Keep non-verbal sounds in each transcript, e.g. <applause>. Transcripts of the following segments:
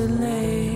the lake.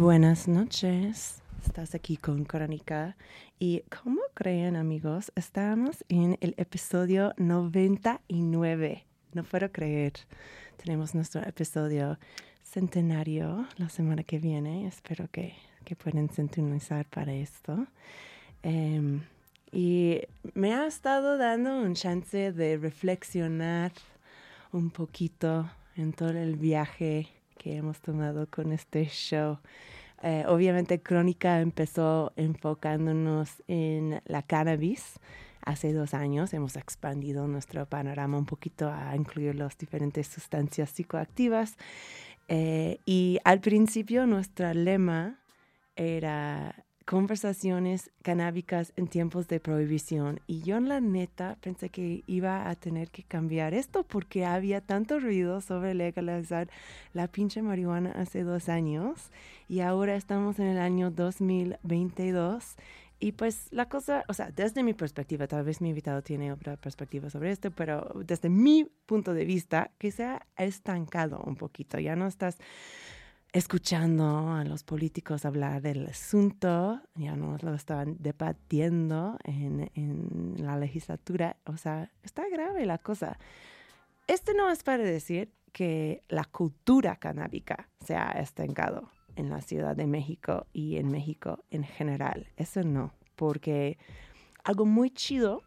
Buenas noches. Estás aquí con Crónica. Y como creen, amigos, estamos en el episodio 99. No puedo creer. Tenemos nuestro episodio centenario la semana que viene. Espero que, que puedan sintonizar para esto. Em, y me ha estado dando un chance de reflexionar un poquito en todo el viaje que hemos tomado con este show. Eh, obviamente Crónica empezó enfocándonos en la cannabis. Hace dos años hemos expandido nuestro panorama un poquito a incluir las diferentes sustancias psicoactivas. Eh, y al principio nuestro lema era conversaciones canábicas en tiempos de prohibición. Y yo en la neta pensé que iba a tener que cambiar esto porque había tanto ruido sobre legalizar la pinche marihuana hace dos años y ahora estamos en el año 2022. Y pues la cosa, o sea, desde mi perspectiva, tal vez mi invitado tiene otra perspectiva sobre esto, pero desde mi punto de vista, que se ha estancado un poquito. Ya no estás escuchando a los políticos hablar del asunto, ya no lo estaban debatiendo en, en la legislatura, o sea, está grave la cosa. Este no es para decir que la cultura canábica se ha estancado en la Ciudad de México y en México en general, eso no, porque algo muy chido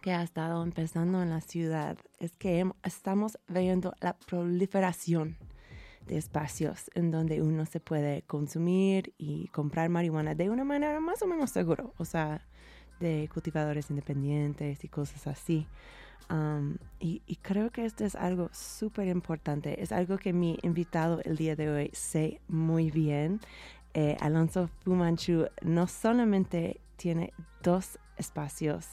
que ha estado empezando en la ciudad es que estamos viendo la proliferación de espacios en donde uno se puede consumir y comprar marihuana de una manera más o menos segura, o sea, de cultivadores independientes y cosas así. Y, y creo que esto es algo súper importante. Es algo que mi invitado el día de hoy sé muy bien. Eh, Alonso Fumanchu no solamente tiene dos espacios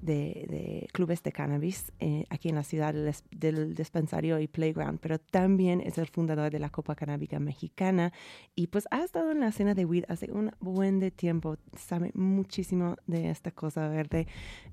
de, clubes de cannabis eh, aquí en la ciudad del, del dispensario y playground, pero también es el fundador de la Copa Canábica Mexicana y pues ha estado en la escena de weed hace un buen de tiempo, sabe muchísimo de esta cosa verde.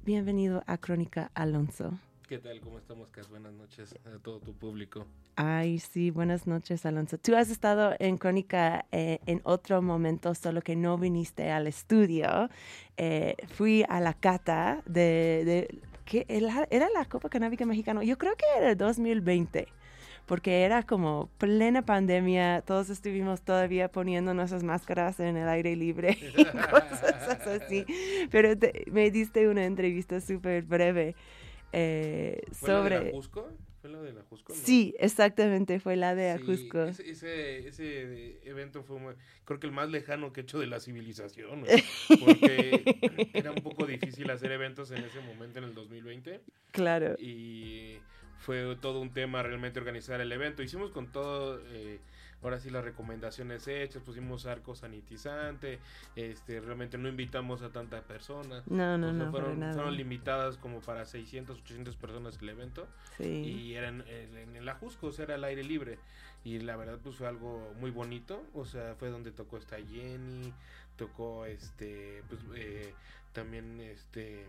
Bienvenido a Crónica Alonso. ¿Qué tal? ¿Cómo estamos, Cas? Buenas noches a todo tu público. Ay, sí, buenas noches, Alonso. Tú has estado en Crónica eh, en otro momento, solo que no viniste al estudio. Eh, fui a la cata de... de ¿qué? ¿Era, era la Copa Canábica Mexicana? Yo creo que era el 2020, porque era como plena pandemia, todos estuvimos todavía poniendo nuestras máscaras en el aire libre y <laughs> cosas así. Pero te- me diste una entrevista súper breve eh, ¿Fue la de sobre... la Jusco? ¿Fue la de la Jusco? no? Sí, exactamente, fue la de Sí, Ajusco. Ese, ese, ese evento fue, muy- creo que el más lejano que he hecho de la civilización, <laughs> porque era un poco difícil hacer eventos en ese momento, en el 2020, Claro. y fue todo un tema realmente organizar el evento. Hicimos con todo, eh, ahora sí las recomendaciones hechas, pusimos arco sanitizante, este, realmente no invitamos a tantas personas. No, no, O sea, no, fueron, nada. fueron limitadas como para 600, 800 personas el evento. Sí. Y eran en, en el Ajusco, o sea, era al aire libre. Y la verdad, pues fue algo muy bonito. O sea, fue donde tocó esta Jenny, tocó este, pues eh, también este,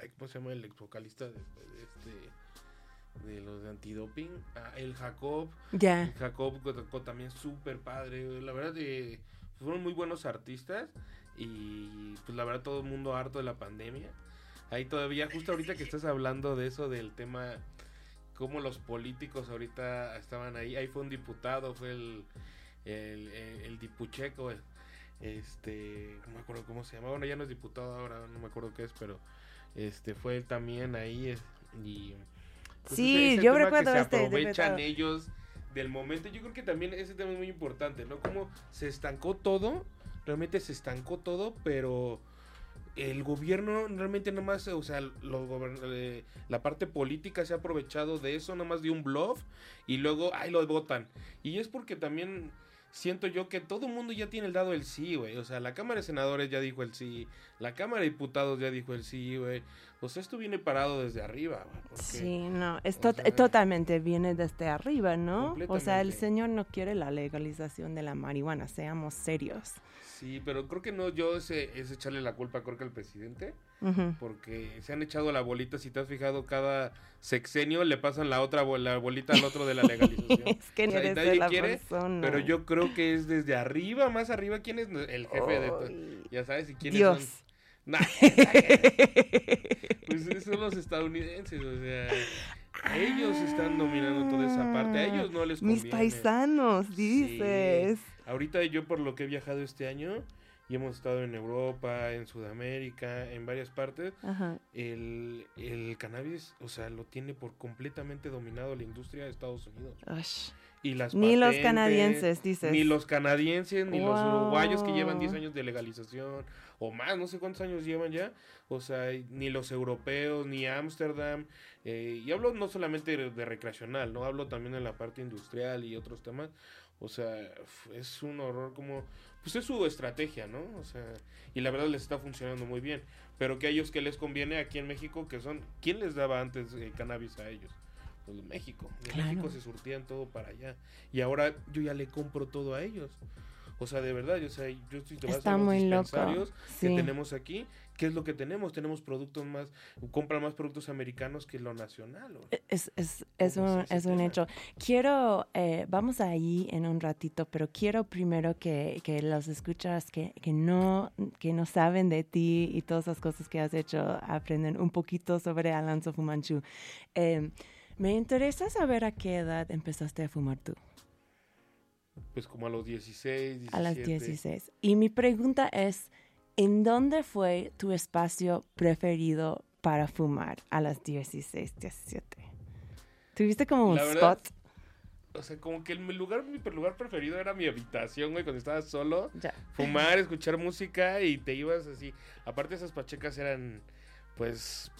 ay, ¿cómo se llama el ex vocalista este, antidoping? Ah, el Jacob. Ya. El Jacob tocó también súper padre. La verdad, eh, fueron muy buenos artistas. Y pues la verdad, todo el mundo harto de la pandemia. Ahí todavía, justo ahorita que estás hablando de eso, del tema, cómo los políticos ahorita estaban ahí. Ahí fue un diputado, fue el, el, el, el dipucheco, el- este, no me acuerdo cómo se llama. Bueno, ya no es diputado ahora, no me acuerdo qué es, pero este fue él también ahí. es- y, pues, Sí, ese- yo tema que recuerdo se este aprovechan diputado. ellos del momento. Yo creo que también ese tema es muy importante, ¿no? Cómo se estancó todo, realmente se estancó todo, pero el gobierno realmente nada más, o sea, los eh, la parte política se ha aprovechado de eso, nada más de un bluff, y luego, ay, lo votan. Y es porque también siento yo que todo el mundo ya tiene el dado el sí, güey. O sea, la Cámara de Senadores ya dijo el sí, la Cámara de Diputados ya dijo el sí, güey. Sea, esto viene parado desde arriba, porque- Sí, no, es o tot- sea, totalmente viene desde arriba, ¿no? O sea, el señor no quiere la legalización de la marihuana, seamos serios. Sí, pero creo que no, yo ese, es echarle la culpa, creo que al presidente. Porque se han echado la bolita, si te has fijado, cada sexenio le pasan la otra la bolita al otro de la <laughs> legalización. Es que O sea, y eres nadie de la quiere, persona. Pero yo creo que es desde arriba, más arriba, ¿quién es el jefe de todo? Ya sabes, y quiénes Dios. son. Nah, <laughs> pues son los estadounidenses, o sea, ellos están dominando toda esa parte, a ellos no les conviene. Mis paisanos, Sí. dices. Ahorita yo por lo que he viajado este año, y hemos estado en Europa, en Sudamérica, en varias partes, Ajá. el, el cannabis, o sea, lo tiene por completamente dominado la industria de Estados Unidos. Ush. Y las Ni los canadienses, dices. Ni los canadienses, ni los uruguayos que llevan 10 años de legalización o más, no sé cuántos años llevan ya. O sea, ni los europeos, ni Ámsterdam. eh, y hablo no solamente de, de recreacional, no hablo también en la parte industrial y otros temas. O sea, es un horror como... Pues es su estrategia, ¿no? O sea, y la verdad les está funcionando muy bien. Pero que a ellos que les conviene aquí en México, que son... ¿Quién les daba antes eh, cannabis a ellos? Pues México. De Claro. México se surtían todo para allá. Y ahora yo ya le compro todo a ellos. O sea, de verdad, yo, o sea, yo Está a los dispensarios que tenemos aquí, ¿qué es lo que tenemos? Tenemos productos más, compran más productos americanos que lo nacional. ¿o? Es, es, es, ¿Cómo un, es un hecho. Quiero, eh, vamos ahí en un ratito, pero quiero primero que, que los escuchas que, que, no, que no saben de ti y todas las cosas que has hecho aprenden un poquito sobre Alonso Fumanchu. Eh, me interesa saber a qué edad empezaste a fumar tú. Pues como a los 16, 17. A las 16. Y mi pregunta es, ¿en dónde fue tu espacio preferido para fumar a las 16, 17? ¿Tuviste como un verdad, spot? O sea, como que el mi lugar, mi lugar preferido era mi habitación, güey, cuando estaba solo. Ya. Fumar, escuchar música y te ibas así. Aparte esas pachecas eran, pues,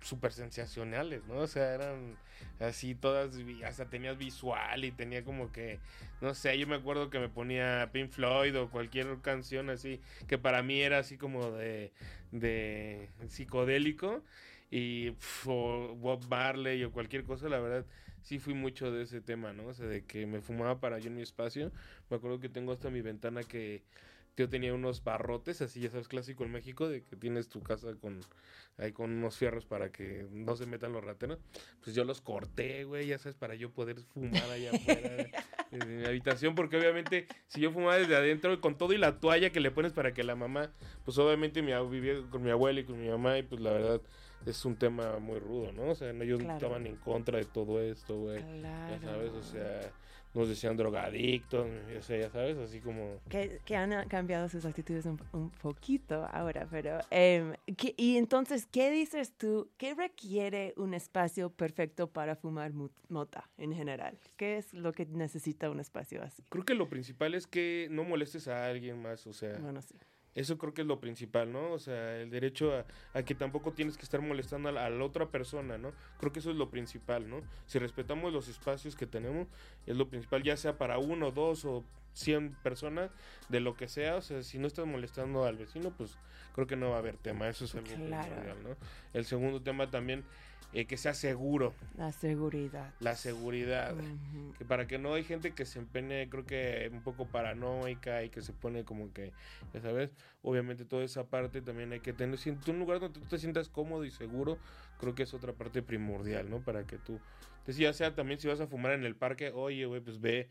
súper sensacionales, ¿no? O sea, eran así todas, hasta tenías visual y tenía como que, no sé, yo me acuerdo que me ponía Pink Floyd o cualquier canción así, que para mí era así como de, de psicodélico y pf, o Bob Marley o cualquier cosa, la verdad, sí fui mucho de ese tema, ¿no? O sea, de que me fumaba para yo en mi espacio. Me acuerdo que tengo hasta mi ventana que yo tenía unos barrotes, así ya sabes, clásico en México, de que tienes tu casa con ahí con unos fierros para que no se metan los rateros. Pues yo los corté, güey, ya sabes, para yo poder fumar allá afuera de, <laughs> mi habitación, porque obviamente si yo fumaba desde adentro con todo y la toalla que le pones para que la mamá, pues obviamente mi, vivía con mi abuela y con mi mamá y pues la verdad es un tema muy rudo, ¿no? O sea, ellos Claro. estaban en contra de todo esto, güey. Claro. Ya sabes, o sea, nos decían drogadictos, o sea, ya sabes, así como... que, que han cambiado sus actitudes un, un poquito ahora, pero... em, ¿qué- y entonces, ¿qué dices tú? ¿Qué requiere un espacio perfecto para fumar mota en general? ¿Qué es lo que necesita un espacio así? Creo que lo principal es que no molestes a alguien más, o sea, Bueno, sí. Eso creo que es lo principal, ¿no? O sea, el derecho a, a que tampoco tienes que estar molestando a la, a la otra persona, ¿no? Creo que eso es lo principal, ¿no? Si respetamos los espacios que tenemos, es lo principal, ya sea para uno, dos o cien personas, de lo que sea, o sea, si no estás molestando al vecino, pues creo que no va a haber tema, eso es algo Claro. primordial, ¿no? El segundo tema también, eh, que sea seguro, La seguridad. la seguridad. Ujú. Que para que no hay gente que se empeñe, creo que un poco paranoica y que se pone como que, ya sabes, obviamente toda esa parte también hay que tener, si un lugar donde tú te sientas cómodo y seguro, creo que es otra parte primordial, ¿no? Para que tú, pues ya sea también si vas a fumar en el parque, oye, güey, pues ve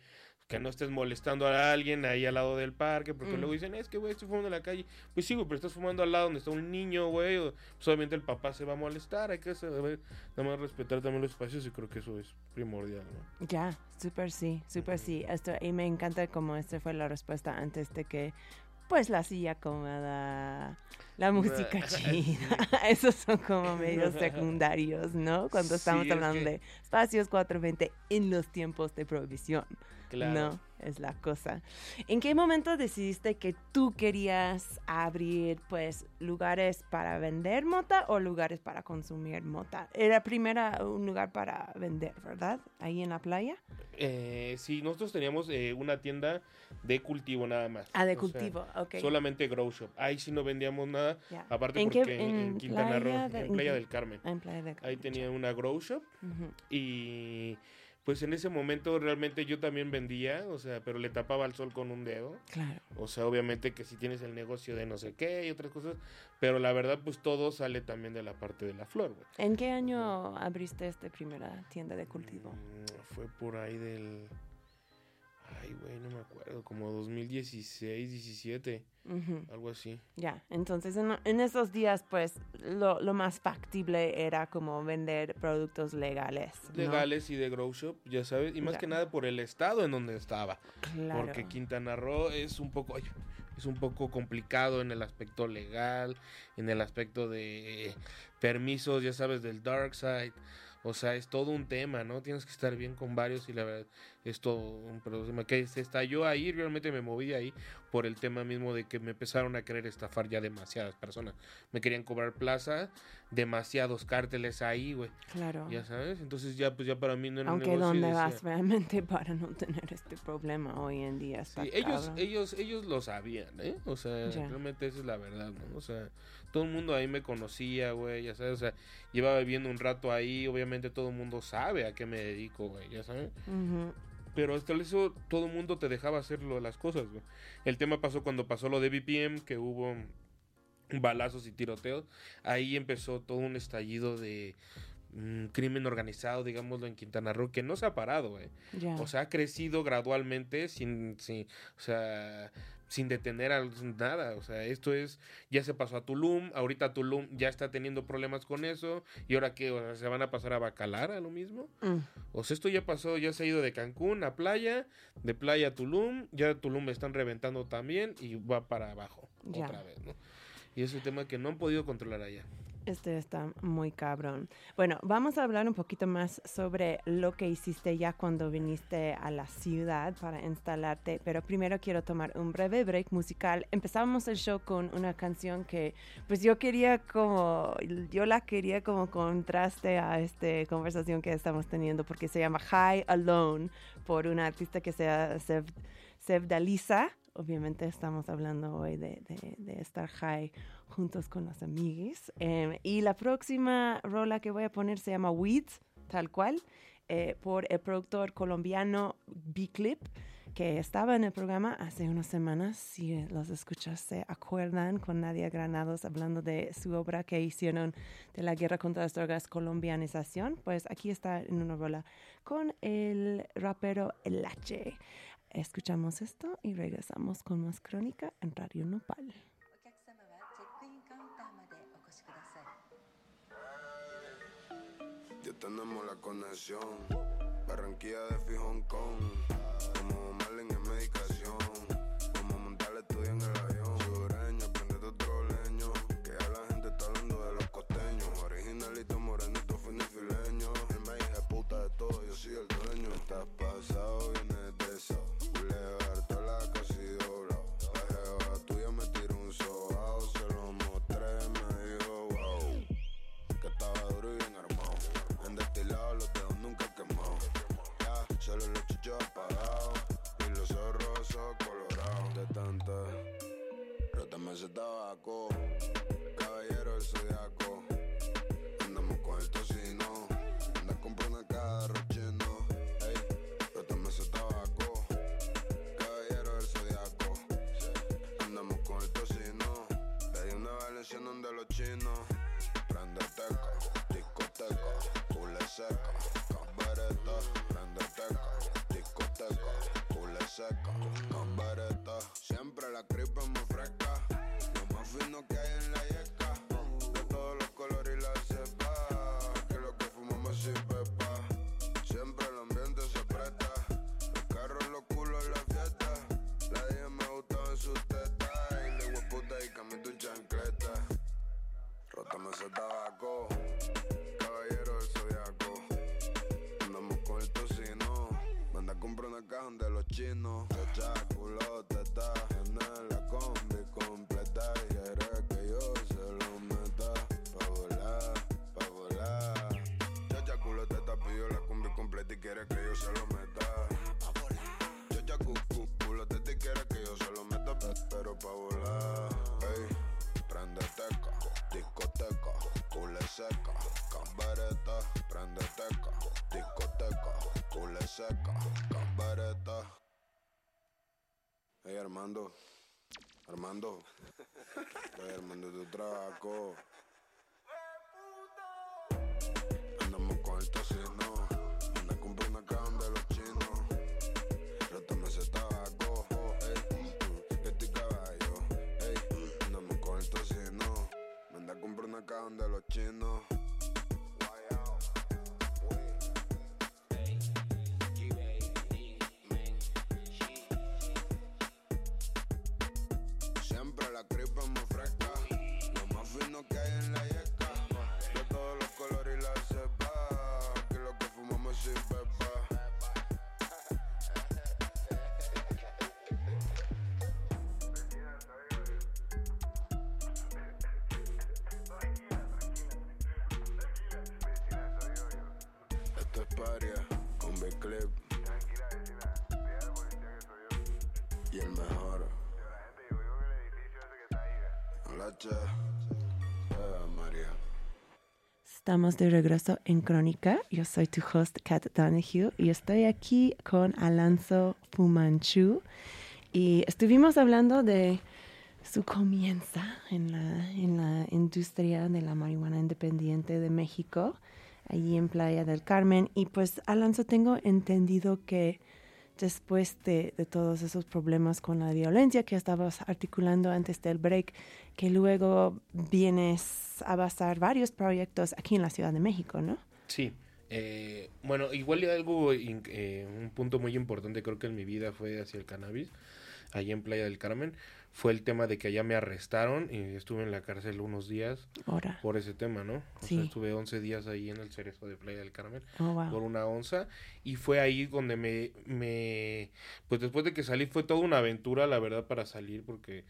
que no estés molestando a alguien ahí al lado del parque, porque Mm. luego dicen, es que, güey, estoy fumando en la calle. Pues sí, güey, pero estás fumando al lado donde está un niño, güey, pues obviamente el papá se va a molestar, hay que saber, nada más respetar también los espacios y creo que eso es primordial, ¿no? Ya, súper sí, súper sí. Esto, y me encanta como esta fue la respuesta antes de que, pues la silla cómoda, la música <laughs> chida, <laughs> esos son como medios <laughs> secundarios, ¿no? Cuando Sí, estamos es hablando que- de espacios 420 en los tiempos de prohibición. Claro. No, es la cosa. ¿En qué momento decidiste que tú querías abrir, pues, lugares para vender mota o lugares para consumir mota? Era primero un lugar para vender, ¿verdad? Ahí en la playa. Eh, sí, nosotros teníamos eh, una tienda de cultivo nada más. Ah, de O sea, cultivo, ok. solamente grow shop. Ahí sí no vendíamos nada. Aparte ¿En qué- porque en, en Quintana Roo, de- en Playa del Carmen. En Playa de Ahí Carmen, tenía una grow shop y pues en ese momento realmente yo también vendía, o sea, pero le tapaba el sol con un dedo. Claro. O sea, obviamente que si tienes el negocio de no sé qué y otras cosas, pero la verdad pues todo sale también de la parte de la flor, güey. ¿En qué año abriste esta primera tienda de cultivo? Mm, Fue por ahí del... Ay, güey, no me acuerdo, como 2016, 17, Ujú. algo así. Ya, entonces en, en esos días, pues, lo, lo más factible era como vender productos legales. ¿no? Legales y de grow shop, ya sabes, y más Ya. que nada por el estado en donde estaba. Claro. Porque Quintana Roo es un poco, ay, es un poco complicado en el aspecto legal, en el aspecto de permisos, ya sabes, del dark side. O sea, es todo un tema, ¿no? Tienes que estar bien con varios y la verdad es todo un problema. Que se estalló ahí, realmente me moví de ahí por el tema mismo de que me empezaron a querer estafar ya demasiadas personas. Me querían cobrar plaza, demasiados cárteles ahí, güey. Claro. Ya sabes, entonces ya pues ya para mí no era un Aunque negocio y dónde decía- vas realmente <laughs> para no tener este problema hoy en día Sí, ellos, ellos, ellos lo sabían, ¿eh? O sea, realmente esa es la verdad, ¿no? O sea, todo el mundo ahí me conocía, güey, ya sabes, o sea, llevaba viviendo un rato ahí, obviamente todo el mundo sabe a qué me dedico, güey, ya sabes. Ujú. Pero hasta eso todo el mundo te dejaba hacer lo- las cosas, güey. El tema pasó cuando pasó lo de BPM, que hubo balazos y tiroteos. Ahí empezó todo un estallido de mm, crimen organizado, digámoslo, en Quintana Roo, que no se ha parado, güey. O sea, ha crecido gradualmente sin, sin, o sea, sin detener a nada. O sea, esto es, ya se pasó a Tulum, ahorita Tulum ya está teniendo problemas con eso, y ahora que se van a pasar a Bacalar a lo mismo. Mm. O sea, esto ya pasó, ya se ha ido de Cancún a playa, de playa a Tulum, ya Tulum me están reventando también y va para abajo Ya. otra vez, ¿no? Y es un tema que no han podido controlar allá. Este está muy cabrón. Bueno, vamos a hablar un poquito más sobre lo que hiciste ya cuando viniste a la ciudad para instalarte, pero primero quiero tomar un breve break musical. Empezamos el show con una canción que pues yo quería como, yo la quería como contraste a esta conversación que estamos teniendo porque se llama High Alone por una artista que se Sev, Sevdalisa. Obviamente estamos hablando hoy de, de- estar high juntos con los amiguis. Eh, y la próxima rola que voy a poner se llama Weeds, tal cual, eh, por el productor colombiano B-Clip, que estaba en el programa hace unas semanas. Si los escuchas, se acuerdan con Nadia Granados hablando de su obra que hicieron de la guerra contra las drogas, colombianización. Pues aquí está en una rola con el rapero El H. Escuchamos esto y regresamos con más crónica en Radio Nopal. Ya tenemos la conexión, Barranquilla de Fi Como Marlin en medicación, como montar el estudio en el avión. Sureño, aprendete otro leño, que ya la gente está hablando de los costeños. Originalito, morenito, finifileño. El maíz de puta de todo, yo soy el dueño. Estás pasado, vienes de eso. Boulevard, toda la casi doblado. La jeva tuya me tiró un sobao. Se lo mostré, me dijo wow que estaba duro y bien armado. En destilado los dedos nunca quemado. Ya, solo los chichos apagados y los rojos colorados. De tanta, rótame ese tabaco, Hey Armando, Armando, estoy armando tu trabajo. Andamos con el tocino, anda a comprar una caja de los chinos. Rótame ese tabaco, ey, que estoy caballo, ey, andamos con el tocino, manda a comprar una caja de los Estamos de regreso en Crónica. Yo soy tu host, Kat Donahue, y estoy aquí con Alonso Fumanchu. Y estuvimos hablando de su comienza en la, en la industria de la marihuana independiente de México, allí en Playa del Carmen. Y pues, Alonso, tengo entendido que después de, todos esos problemas con la violencia que estabas articulando antes del break, que luego vienes a basar varios proyectos aquí en la Ciudad de México, ¿no? Sí. eh, bueno, igual algo, eh, un punto muy importante creo que en mi vida fue hacia el cannabis. allá en Playa del Carmen, fue el tema de que allá me arrestaron y estuve en la cárcel unos días Ahora. por ese tema, ¿no? O Sí. sea, estuve 11 días ahí en el cerezo de Playa del Carmen Oh, wow. por una onza y fue ahí donde me, me pues después de que salí fue toda una aventura la verdad para salir porque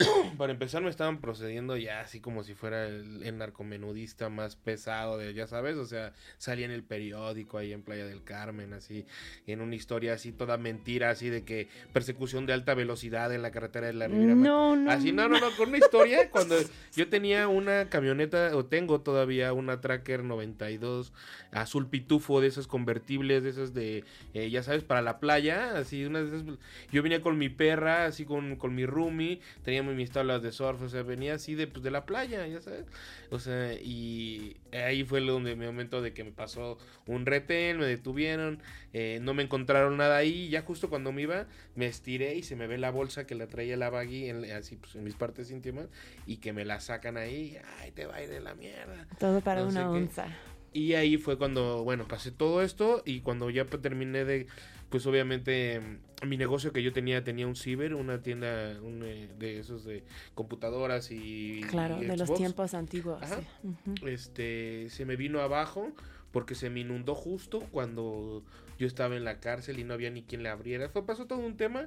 <clears throat> para empezar me estaban procediendo ya así como si fuera el, el narcomenudista más pesado de ya sabes o sea salía en el periódico ahí en Playa del Carmen así en una historia así toda mentira así de que persecución de alta velocidad en la carretera de la Riviera. No, no. Así, no, no, no, con una historia <laughs> cuando yo tenía una camioneta, o tengo todavía una Tracker 92 azul pitufo de esas convertibles, de esas de, eh, ya sabes, para la playa, así, una de esas, yo venía con mi perra, así con, con mi roomie, teníamos mis tablas de surf, o sea, venía así de, pues, de la playa, ya sabes, o sea, y ahí fue donde mi momento de que me pasó un retén, me detuvieron, eh, no me encontraron nada ahí, ya justo cuando me iba, me estiré y se me ve la bolsa que la traía la baggy en, así pues en mis partes íntimas y que me la sacan ahí, ay, te va a ir de la mierda. Todo para no una qué. onza. Y ahí fue cuando, bueno, pasé todo esto y cuando ya terminé de, pues obviamente mm, mi negocio que yo tenía tenía un ciber, una tienda un, eh, de esos de computadoras y Claro, y de los tiempos antiguos. Ajá. sí. Ujú. Este, se me vino abajo porque se me inundó justo cuando yo estaba en la cárcel y no había ni quien le abriera. Fue, pasó todo un tema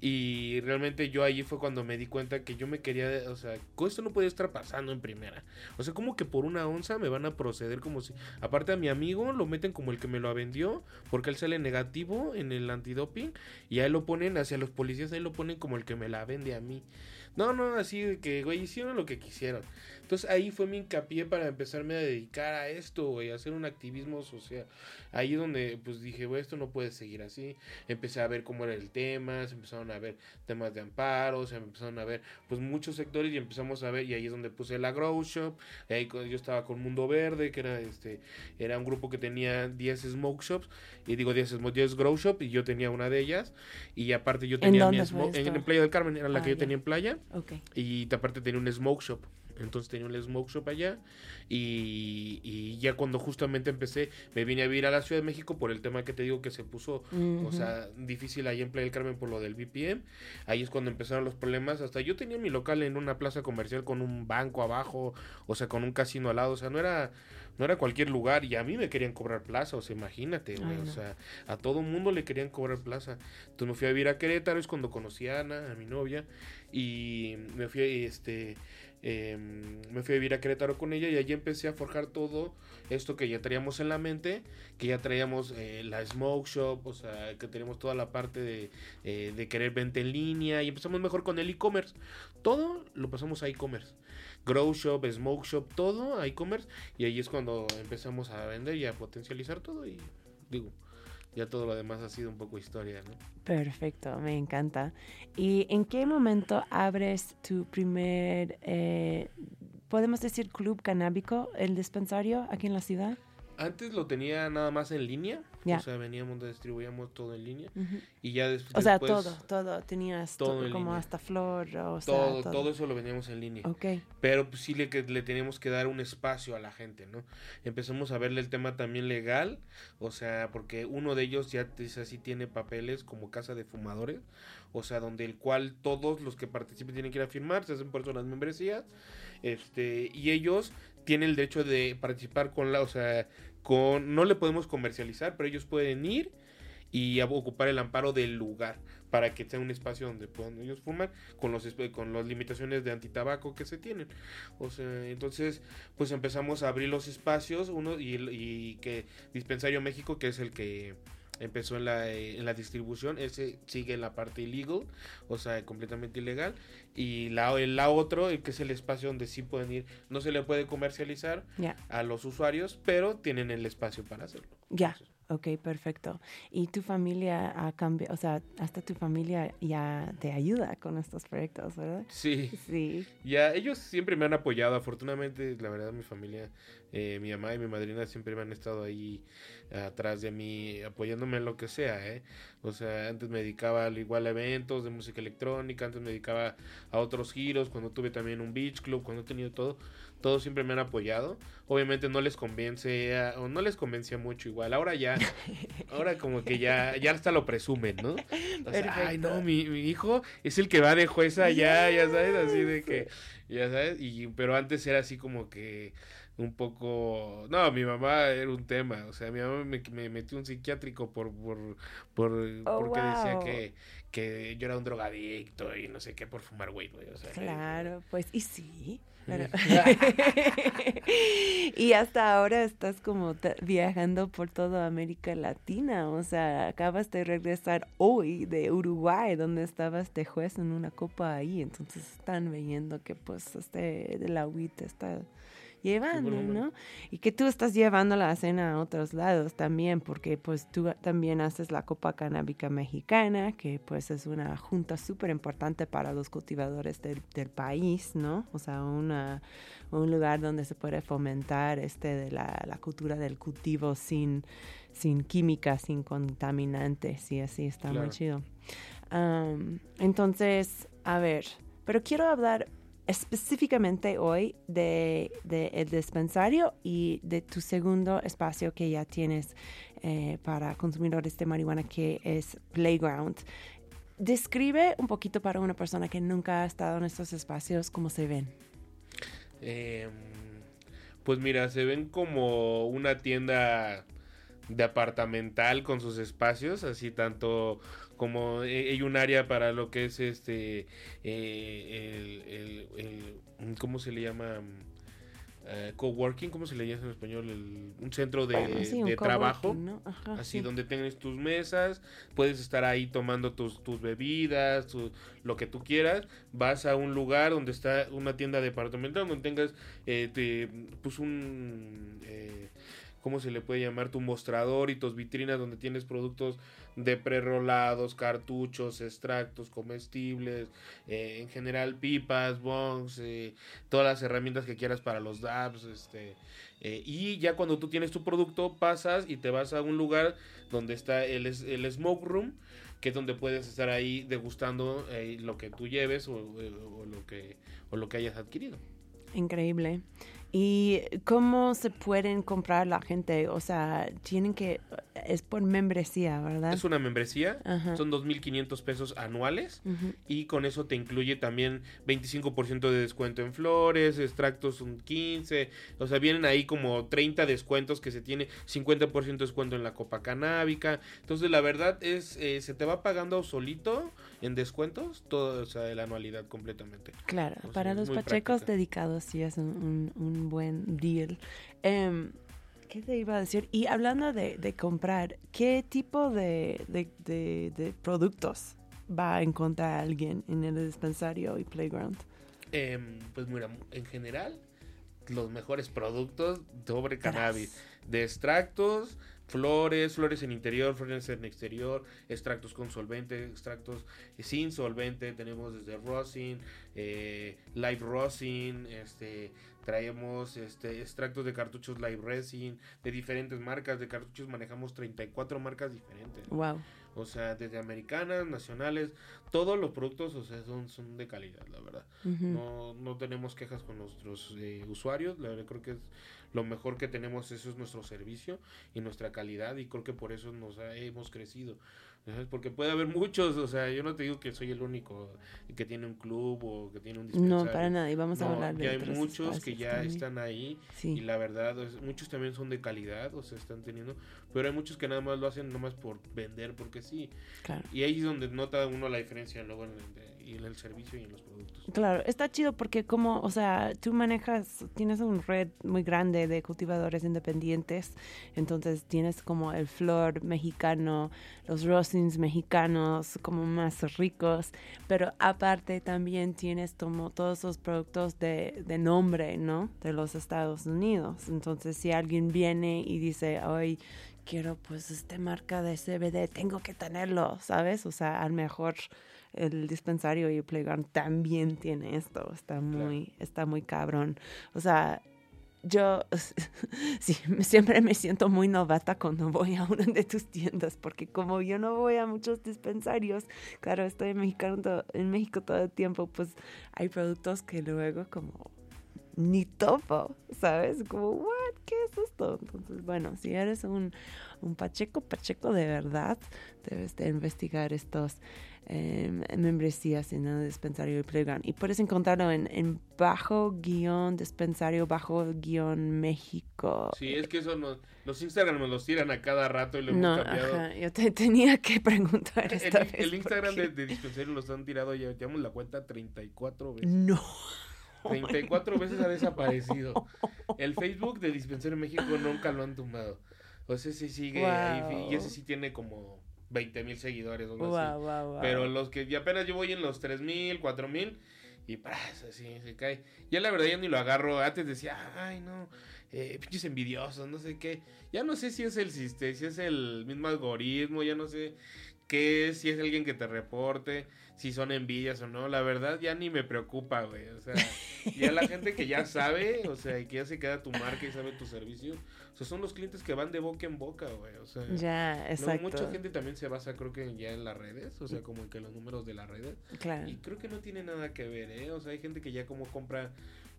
y realmente yo allí fue cuando me di cuenta que yo me quería, o sea, esto no podía estar pasando en primera. O sea, como que por una onza me van a proceder como si, aparte a mi amigo lo meten como el que me lo vendió, porque él sale negativo en el antidoping y ahí lo ponen hacia los policías, ahí lo ponen como el que me la vende a mí. No, no, así de que, güey, hicieron lo que quisieron. Entonces ahí fue mi hincapié para empezarme a dedicar a esto, güey, a hacer un activismo social. Ahí donde pues dije, güey, esto no puede seguir así. Empecé a ver cómo era el tema, se empezaron a ver temas de amparo, se empezaron a ver pues muchos sectores y empezamos a ver, y ahí es donde puse la Grow Shop, y ahí yo estaba con Mundo Verde, que era este, era un grupo que tenía 10 smoke shops, y digo 10, smo- 10 Grow Shop, y yo tenía una de ellas, y aparte yo tenía mi dónde fue smoke, en, en Playa del Carmen, era la Ah, que yo ya. tenía en playa. Ok. Y aparte tenía un smoke shop. Entonces tenía un smoke shop allá. Y, y ya cuando justamente empecé, me vine a vivir a la Ciudad de México por el tema que te digo que se puso, o sea, difícil ahí en Playa del Carmen por lo del BPM. Ahí es cuando empezaron los problemas. Hasta yo tenía mi local en una plaza comercial con un banco abajo, o sea, con un casino al lado. O sea, no era, no era cualquier lugar. Y a mí me querían cobrar plaza, o sea, imagínate, güey. Ay, O sea, a todo mundo le querían cobrar plaza. Entonces me fui a vivir a Querétaro, es cuando conocí a Ana, a mi novia. Y me fui, este, em, me fui a vivir a Querétaro con ella y allí empecé a forjar todo esto que ya traíamos en la mente, que ya traíamos eh, la smoke shop, o sea, que tenemos toda la parte de, eh, de querer venta en línea y empezamos mejor con el e-commerce. Todo lo pasamos a e-commerce. Grow shop, smoke shop, todo a e-commerce y ahí es cuando empezamos a vender y a potencializar todo y digo, ya todo lo demás ha sido un poco historia, ¿no? Perfecto, me encanta. ¿Y en qué momento abres tu primer, eh, podemos decir, club canábico, el dispensario aquí en la ciudad? Antes lo tenía nada más en línea, o sea, veníamos, distribuíamos todo en línea y ya des- O sea, después todo, todo, tenías todo como línea. hasta flor, o sea, todo, todo eso lo vendíamos en línea. Ok, Pero pues, sí le, que le teníamos que dar un espacio a la gente, ¿no? Empezamos a verle el tema también legal, o sea, porque uno de ellos ya es así tiene papeles como casa de fumadores, o sea, donde el cual todos los que participen tienen que ir a firmar, se hacen personas membresías, este, y ellos tienen el derecho de participar con la, o sea, con, no le podemos comercializar, pero ellos pueden ir y ocupar el amparo del lugar para que sea un espacio donde puedan ellos fumar con los con las limitaciones de antitabaco que se tienen. O sea entonces pues empezamos a abrir los espacios uno y, y que dispensario México que es el que empezó en la, en la distribución ese sigue en la parte illegal o sea completamente ilegal y la, el la otro el que es el espacio donde sí pueden ir no se le puede comercializar a los usuarios pero tienen el espacio para hacerlo ya. Ok, perfecto. ¿Y tu familia ha cambiado, o sea, hasta tu familia ya te ayuda con estos proyectos, verdad? sí Sí. Ya, ellos siempre me han apoyado, afortunadamente, la verdad, mi familia, eh, mi mamá y mi madrina siempre me han estado ahí atrás de mí, apoyándome en lo que sea, ¿eh? O sea, antes me dedicaba al igual a eventos de música electrónica, antes me dedicaba a otros giros, cuando tuve también un beach club, cuando he tenido todo, todos siempre me han apoyado. Obviamente no les convence o no les convencía mucho igual. Ahora ya, <laughs> ahora como que ya, ya hasta lo presumen, ¿no? Ay, no, mi, mi hijo es el que va de jueza ya, ya sabes, así de que, ya sabes, y, pero antes era así como que un poco, no, mi mamá era un tema, o sea, mi mamá me, me metió un psiquiátrico por, por, por, Oh, porque decía que, que yo era un drogadicto y no sé qué por fumar güey, güey, o sea, Claro, pues, y sí. Pero- <laughs> y hasta ahora estás como viajando por toda América Latina, o sea, acabas de regresar hoy de Uruguay, donde estabas de juez en una copa ahí, entonces están viendo que pues este de la UIT está llevando. ¿no? Y que tú estás llevando la cena a otros lados también, porque pues tú también haces la Copa Canábica Mexicana, que pues es una junta súper importante para los cultivadores del, del país, ¿no? O sea, una, un lugar donde se puede fomentar este de la, la cultura del cultivo sin, sin química, sin contaminantes, y así está muy chido. Entonces, a ver, pero quiero hablar específicamente hoy de, el dispensario y de tu segundo espacio que ya tienes eh, para consumidores de marihuana que es Playground. Describe un poquito para una persona que nunca ha estado en estos espacios cómo se ven. Em, pues mira, se ven como una tienda de apartamental con sus espacios, así tanto como eh, hay un área para lo que es este, eh, el, el- el- ¿cómo se le llama? Eh, coworking, ¿cómo se le llama en español? El- un centro de, Ah, un de trabajo. coworking, ¿no? Ajá, Así sí. donde tienes tus mesas, puedes estar ahí tomando tus, tus bebidas, tu- lo que tú quieras. Vas a un lugar donde está una tienda departamental, donde tengas eh, te- pues un... eh, ¿Cómo se le puede llamar? Tu mostrador y tus vitrinas donde tienes productos de prerolados, cartuchos, extractos, comestibles, eh, en general pipas, bongs, eh, todas las herramientas que quieras para los dabs, este, eh, y ya cuando tú tienes tu producto, pasas y te vas a un lugar donde está el, el smoke room, que es donde puedes estar ahí degustando lo que tú lleves o lo que, o lo que hayas adquirido. Increíble. ¿Y cómo se pueden comprar la gente? O sea, tienen que... Es por membresía, ¿verdad? Es una membresía, Ajá. son 2.500 pesos anuales. Y con eso te incluye también 25% de descuento en flores, extractos son 15, o sea, vienen ahí como 30 descuentos que se tiene, 50% descuento en la copa canábica. Entonces, la verdad es, eh, se te va pagando solito en descuentos, toda o sea, la anualidad completamente. Claro, O sea, para los pachecos práctica. dedicados sí es un, un- un buen deal. Em, ¿Qué te iba a decir? Y hablando de, de comprar, ¿qué tipo de, de- de- de productos va a encontrar alguien en el dispensario y playground? Em, pues mira, en general, los mejores productos sobre cannabis. De extractos, flores, flores en interior, flores en exterior, extractos con solvente, extractos sin solvente. Tenemos desde rosin, eh, live rosin, este, traemos este, extractos de cartuchos live resin, de diferentes marcas. De cartuchos manejamos 34 marcas diferentes. Wow. O sea, desde americanas, nacionales, todos los productos, o sea, son, son de calidad, la verdad. No, no tenemos quejas con nuestros eh, usuarios. La verdad creo que es lo mejor que tenemos, eso es nuestro servicio y nuestra calidad y creo que por eso nos ha- hemos crecido. ¿sabes? Porque puede haber muchos, o sea, yo no te digo que soy el único que tiene un club o que tiene un No, dispensario. para nada. Y vamos a No, hablar de ya hay muchos que ya también. están ahí y la verdad, es- muchos también son de calidad, o sea, están teniendo, pero hay muchos que nada más lo hacen nomás por vender, porque sí. claro. Y ahí es donde nota uno la diferencia luego en de- y el servicio y los productos. Claro, está chido porque como, o sea, tú manejas, tienes una red muy grande de cultivadores independientes, entonces tienes como el flor mexicano, los rosins mexicanos como más ricos, pero aparte también tienes como todos esos productos de, de nombre, ¿no? De los Estados Unidos. Entonces si alguien viene y dice, hoy quiero pues esta marca de CBD, tengo que tenerlo, ¿sabes? O sea, al mejor el dispensario y el playground también tiene esto. Está muy, está muy cabrón. O sea, yo <laughs> sí, siempre me siento muy novata cuando voy a una de tus tiendas, porque como yo no voy a muchos dispensarios, claro, estoy en, mexicano en México todo el tiempo, pues hay productos que luego como ni topo, ¿sabes? Como, ¿what? ¿Qué es esto? Entonces, bueno, si eres un, un pacheco, pacheco de verdad, debes de investigar estos em, membresías en el dispensario y playground. Y puedes encontrarlo en, en bajo guion dispensario, bajo guion México. Sí, es que eso no, los Instagram nos los tiran a cada rato y lo hemos No, cambiado. ajá, yo te tenía que preguntar <laughs> El, esta el vez. Instagram de, dispensario los han tirado ya, llevamos la cuenta 34 veces. No. 34 <laughs> veces ha desaparecido. El Facebook de Dispensario México nunca lo han tumbado. O sea, ese sigue ahí y ese sí tiene como 20 mil seguidores o algo Wow, así. wow, wow. Pero los que ya apenas yo voy en los 3 mil, 4 mil y ¡pras! así se cae. Ya la verdad ya ni lo agarro. Antes decía, ay no, eh, pinches envidiosos, no sé qué. Ya no sé si es el sistema, si es el mismo algoritmo, ya no sé qué es, si es alguien que te reporte, si son envidias o no. La verdad ya ni me preocupa, güey. O sea, ya la gente que ya sabe, o sea, que ya se queda tu marca y sabe tu servicio, sea, son los clientes que van de boca en boca, güey. O sea, Ya, exacto. mucha gente también se basa, creo que ya en las redes, o sea, como en que los números de las redes. Claro. Y creo que no tiene nada que ver, ¿eh? O sea, hay gente que ya como compra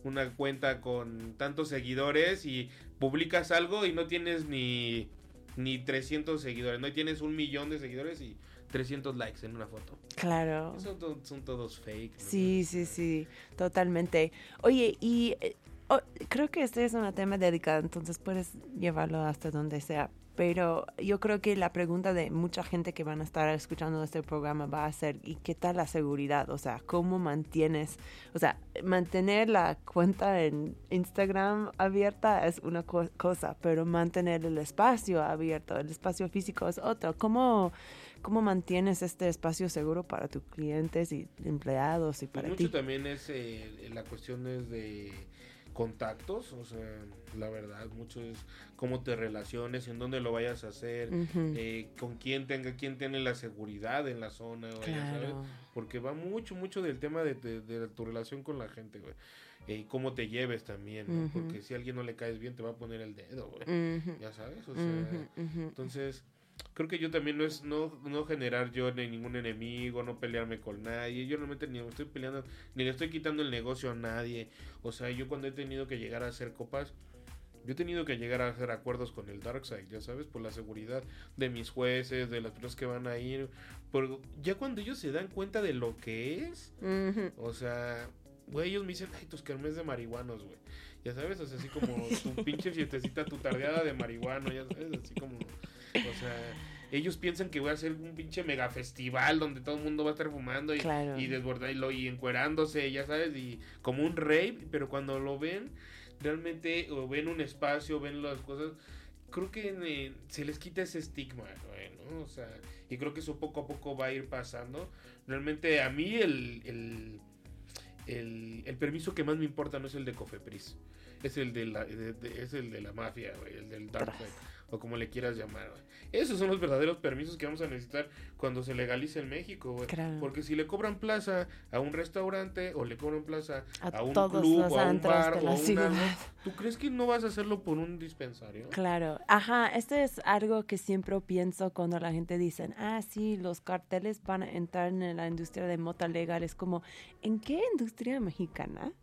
una cuenta con tantos seguidores y publicas algo y no tienes ni, ni 300 seguidores, no tienes un millón de seguidores y 300 likes en una foto. Claro. Son, to- son todos fake. ¿no? Sí, sí, sí, totalmente. Oye, y eh, oh, creo que este es un tema delicado, entonces puedes llevarlo hasta donde sea. Pero yo creo que la pregunta de mucha gente que van a estar escuchando este programa va a ser, ¿y qué tal la seguridad? O sea, ¿cómo mantienes? O sea, mantener la cuenta en Instagram abierta es una co- cosa, pero mantener el espacio abierto, el espacio físico es otro. ¿Cómo, cómo mantienes este espacio seguro para tus clientes y empleados y Pues para mucho ti? también es eh, la cuestión es de contactos, o sea, la verdad, mucho es cómo te relaciones, en dónde lo vayas a hacer, eh, con quién tenga, quién tiene la seguridad en la zona, sabes. Porque va mucho, mucho del tema de, de- de tu relación con la gente, güey. Eh, cómo te lleves también. Porque si a alguien no le caes bien, te va a poner el dedo, güey. Ya sabes, o sea... Entonces, creo que yo también no es no, no generar yo ni ningún enemigo, no pelearme con nadie. Yo realmente ni me estoy peleando, ni le estoy quitando el negocio a nadie. O sea, yo cuando he tenido que llegar a hacer copas, yo he tenido que llegar a hacer acuerdos con el Darkseid, ya sabes, por la seguridad de mis jueces, de las personas que van a ir. Pero ya cuando ellos se dan cuenta de lo que es, o sea, güey, ellos me dicen, ay, tus kermés de marihuanos, güey. Ya sabes, o sea, así como tu <laughs> pinche fiestecita, tu tardeada de marihuano, ya sabes, así como, o sea, ellos piensan que voy a hacer un pinche mega festival donde todo el mundo va a estar fumando y, Claro. y desbordándolo y encuerándose, ya sabes, y como un rave, pero cuando lo ven, realmente, o ven un espacio, ven las cosas, creo que eh, se les quita ese estigma, ¿no? O sea, y creo que eso poco a poco va a ir pasando. Realmente a mí el, el, el, el permiso que más me importa no es el de Cofepris, es el de la, de- de- es el de la mafia, güey, el del dark web, o como le quieras llamar, güey. Esos son los verdaderos permisos que vamos a necesitar cuando se legalice en México, güey. Claro. Porque si le cobran plaza a un restaurante o le cobran plaza A a, un todos club los o a un bar de o la a un ciudad. algo, ¿tú crees que no vas a hacerlo por un dispensario? Claro, ajá, esto es algo que siempre pienso cuando la gente dice, ah, sí, los carteles van a entrar en la industria de mota legal. Es como, ¿en qué industria mexicana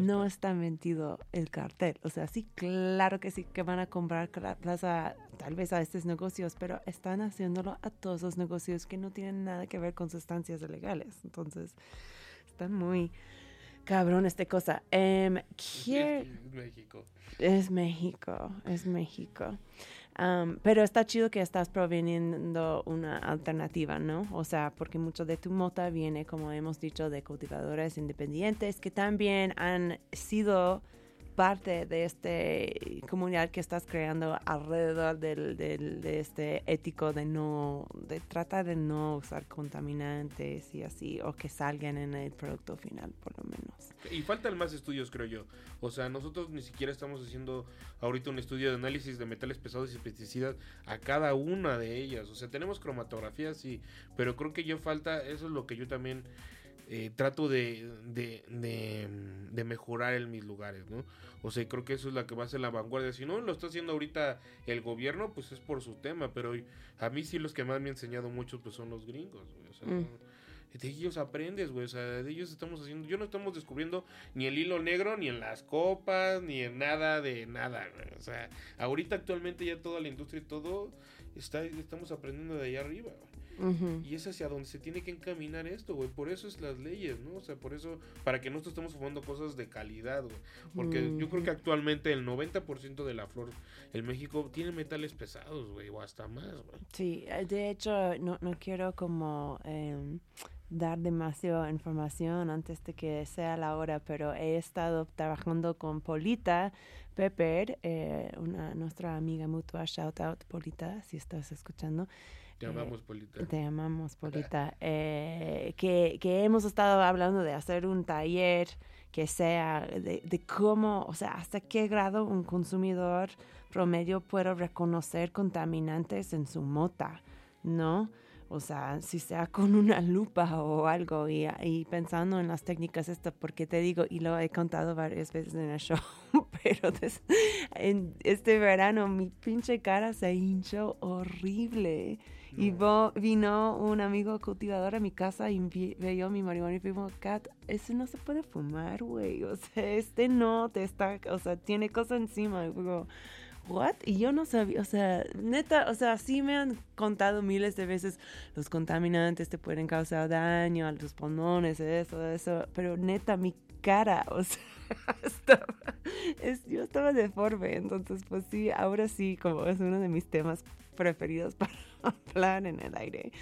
no está metido el cartel? O sea, sí, claro que sí, que van a comprar plaza tal vez a estos negocios, pero están haciéndolo a todos los negocios que no tienen nada que ver con sustancias ilegales. Entonces, está muy cabrón esta cosa. Quiero- Es México. es México, es México. Am, pero está chido que estás proveniendo una alternativa, ¿no? O sea, porque mucho de tu mota viene, como hemos dicho, de cultivadores independientes que también han sido parte de este comunidad que estás creando alrededor del, del- de este ético de no, de tratar de no usar contaminantes y así, o que salgan en el producto final, por lo menos. Y faltan más estudios, creo yo. O sea, nosotros ni siquiera estamos haciendo ahorita un estudio de análisis de metales pesados y pesticidas a cada una de ellas. O sea, tenemos cromatografía, sí, pero creo que yo falta, eso es lo que yo también eh, trato de, de, de, de mejorar en mis lugares, ¿no? O sea, creo que eso es la que va a ser la vanguardia. Si no lo está haciendo ahorita el gobierno, pues es por su tema, pero a mí sí los que más me han enseñado mucho pues son los gringos, güey. O sea, Mm. De ellos aprendes, güey. O sea, de ellos estamos haciendo. Yo no estamos descubriendo ni el hilo negro, ni en las copas, ni en nada de nada, güey. O sea, ahorita actualmente ya toda la industria y todo está, estamos aprendiendo de allá arriba, güey. Y es hacia donde se tiene que encaminar esto, güey. Por eso es las leyes, ¿no? O sea, por eso, para que nosotros estemos fumando cosas de calidad, güey. Porque yo creo que actualmente el 90% de la flor en México tiene metales pesados, güey, o hasta más, güey. Sí, eh, de hecho, no, no quiero como em, dar demasiada información antes de que sea la hora, pero he estado trabajando con Polita Pepper, eh, una, nuestra amiga mutua, shout out Polita, si estás escuchando. Te amamos, Polita. Te amamos, Polita. Eh, que, que hemos estado hablando de hacer un taller que sea de, de cómo, o sea, hasta qué grado un consumidor promedio puede reconocer contaminantes en su mota, ¿no? O sea, si sea con una lupa o algo y, y pensando en las técnicas estas, porque te digo, y lo he contado varias veces en el show, <laughs> pero des- en este verano mi pinche cara se hinchó horrible. Y vo- vino un amigo cultivador a mi casa y vi- vio mi marihuana y fuimos, Kat, eso no se puede fumar, güey. O sea, este no te está, o sea, tiene cosa encima. Y digo, ¿what? Y yo no sabía, o sea, neta, o sea, sí me han contado miles de veces los contaminantes te pueden causar daño a los pulmones, eso, eso, pero neta, mi cara, o sea, <laughs> estaba, es- yo estaba deforme, entonces pues sí, ahora sí, como es uno de mis temas preferidos <laughs> para hablar en el aire.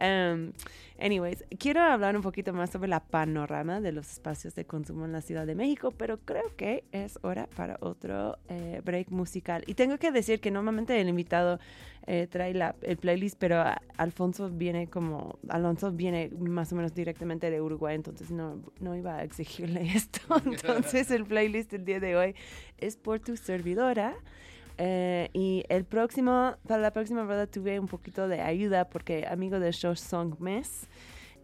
Um, anyways, quiero hablar un poquito más sobre la panorama de los espacios de consumo en la Ciudad de México, pero creo que es hora para otro eh, break musical. Y tengo que decir que normalmente el invitado eh, trae la, el playlist, pero Alfonso viene como, Alonso viene más o menos directamente de Uruguay, entonces no, no iba a exigirle <laughs> esto. <laughs> Entonces el playlist del día de hoy es por tu servidora. Eh, y el próximo, para la próxima verdad tuve un poquito de ayuda porque amigo del show Song Mes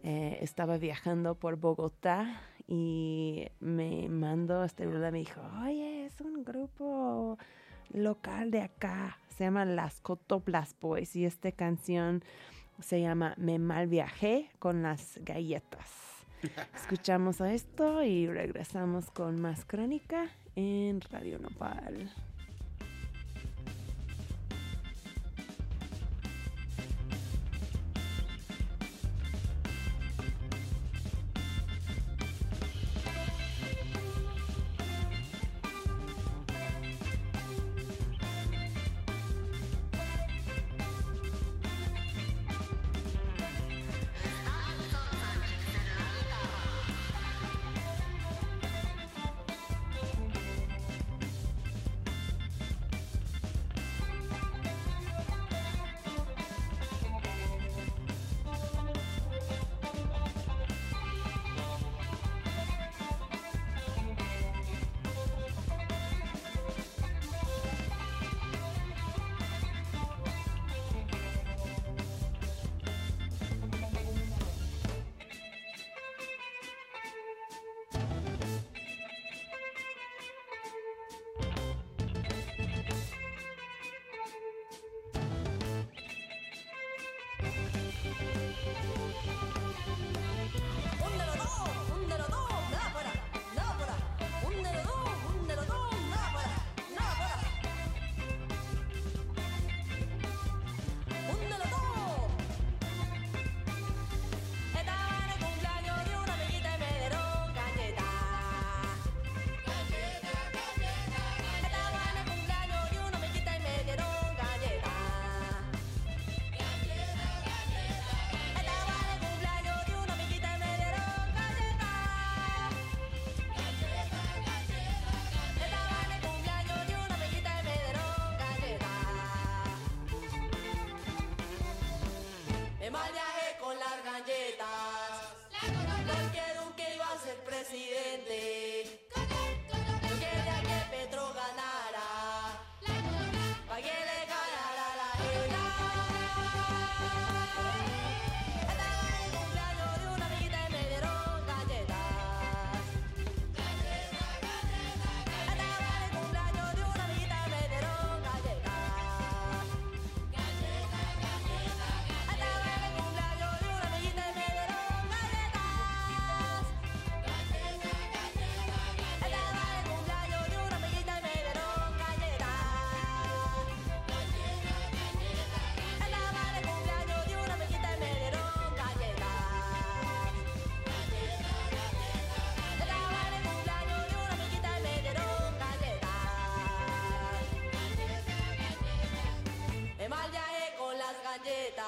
eh, estaba viajando por Bogotá y me mandó este verdad me dijo, oye, es un grupo local de acá, se llama Las Cotoplas Boys y esta canción se llama Me Mal Viajé con las galletas. <laughs> Escuchamos a esto y regresamos con más crónica en Radio Nopal. Malviaje eh, con las galletas.